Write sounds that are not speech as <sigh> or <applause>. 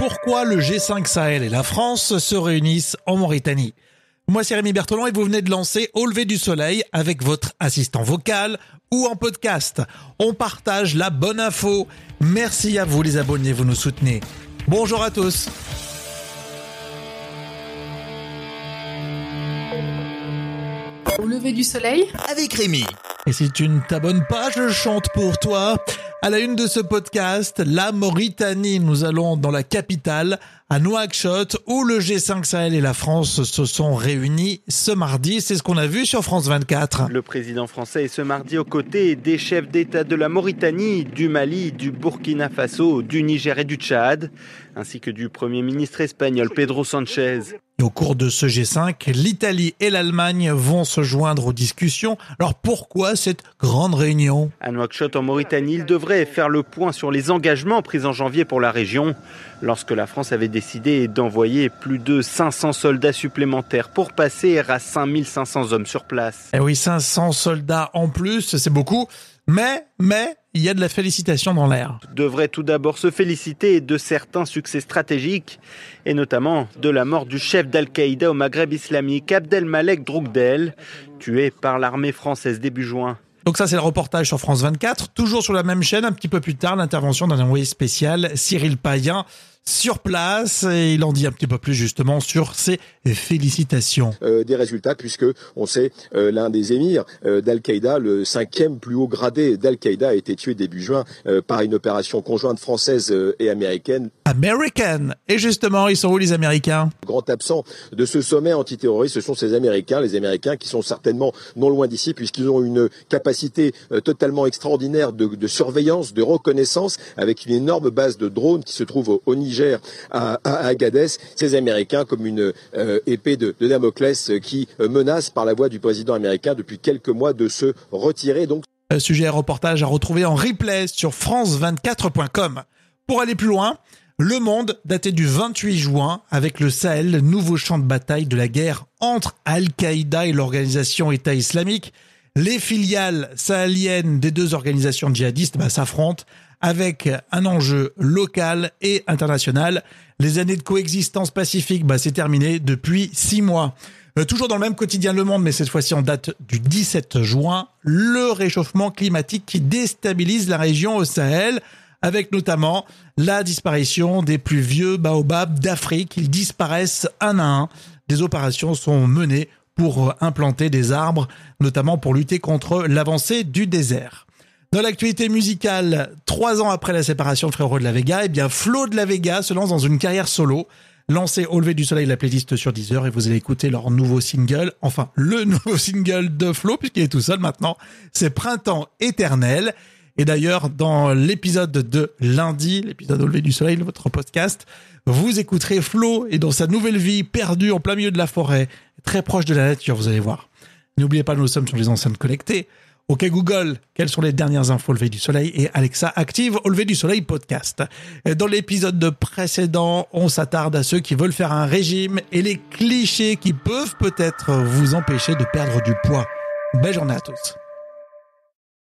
pourquoi le G5 Sahel et la France se réunissent en Mauritanie. Moi, c'est Rémi Bertolon et vous venez de lancer Au lever du soleil avec votre assistant vocal ou en podcast. On partage la bonne info. Merci à vous les abonnés, vous nous soutenez. Bonjour à tous. Au lever du soleil avec Rémi. Et si tu ne t'abonnes pas, je chante pour toi. À la une de ce podcast, la Mauritanie. Nous allons dans la capitale, à Nouakchott, où le G5 Sahel et la France se sont réunis ce mardi. C'est ce qu'on a vu sur France 24. Le président français est ce mardi aux côtés des chefs d'État de la Mauritanie, du Mali, du Burkina Faso, du Niger et du Tchad, ainsi que du Premier ministre espagnol Pedro Sanchez. Et au cours de ce G5, l'Italie et l'Allemagne vont se joindre aux discussions. Alors pourquoi cette grande réunion? À Nouakchott, en Mauritanie, il devrait faire le point sur les engagements pris en janvier pour la région, lorsque la France avait décidé d'envoyer plus de 500 soldats supplémentaires pour passer à 5500 hommes sur place. Eh oui, 500 soldats en plus, c'est beaucoup. Mais, mais, il y a de la félicitation dans l'air. Devrait tout d'abord se féliciter de certains succès stratégiques, et notamment de la mort du chef d'Al-Qaïda au Maghreb islamique, Abdelmalek Droukdel, tué par l'armée française début juin. Donc ça, c'est le reportage sur France 24. Toujours sur la même chaîne, un petit peu plus tard, l'intervention d'un envoyé spécial, Cyril Payen, sur place et il en dit un petit peu plus justement sur ses félicitations. Euh, des résultats puisque on sait euh, l'un des émirs euh, d'Al-Qaïda, le cinquième plus haut gradé d'Al-Qaïda, a été tué début juin euh, par une opération conjointe française euh, et américaine. American Et justement, ils sont où les Américains? Grand absent de ce sommet antiterroriste, ce sont ces Américains, les Américains qui sont certainement non loin d'ici puisqu'ils ont une capacité euh, totalement extraordinaire de, de, surveillance, de reconnaissance avec une énorme base de drones qui se trouve au, au Niger, à, à, Agadez. Ces Américains comme une euh, épée de, Damoclès qui euh, menace par la voix du président américain depuis quelques mois de se retirer. Donc, sujet et reportage à retrouver en replay sur france24.com. Pour aller plus loin, le Monde, daté du 28 juin, avec le Sahel, nouveau champ de bataille de la guerre entre Al-Qaïda et l'organisation État islamique. Les filiales sahéliennes des deux organisations djihadistes bah, s'affrontent avec un enjeu local et international. Les années de coexistence pacifique, bah, c'est terminé depuis six mois. Euh, toujours dans le même quotidien Le Monde, mais cette fois-ci en date du 17 juin, le réchauffement climatique qui déstabilise la région au Sahel avec notamment la disparition des plus vieux baobabs d'Afrique. Ils disparaissent un à un. Des opérations sont menées pour implanter des arbres, notamment pour lutter contre l'avancée du désert. Dans l'actualité musicale, trois ans après la séparation de Frérot de la Vega, eh bien Flo de la Vega se lance dans une carrière solo. Lancez Au lever du soleil la playlist sur Deezer et vous allez écouter leur nouveau single, enfin le <laughs> nouveau single de Flo puisqu'il est tout seul maintenant. C'est Printemps éternel. Et d'ailleurs, dans l'épisode de lundi, l'épisode au lever du soleil, votre podcast, vous écouterez Flo et dans sa nouvelle vie perdue en plein milieu de la forêt, très proche de la nature, vous allez voir. N'oubliez pas, nous sommes sur les enceintes connectées. OK Google, quelles sont les dernières infos au lever du soleil? Et Alexa active au lever du soleil podcast. Dans l'épisode précédent, on s'attarde à ceux qui veulent faire un régime et les clichés qui peuvent peut-être vous empêcher de perdre du poids. Belle journée à tous.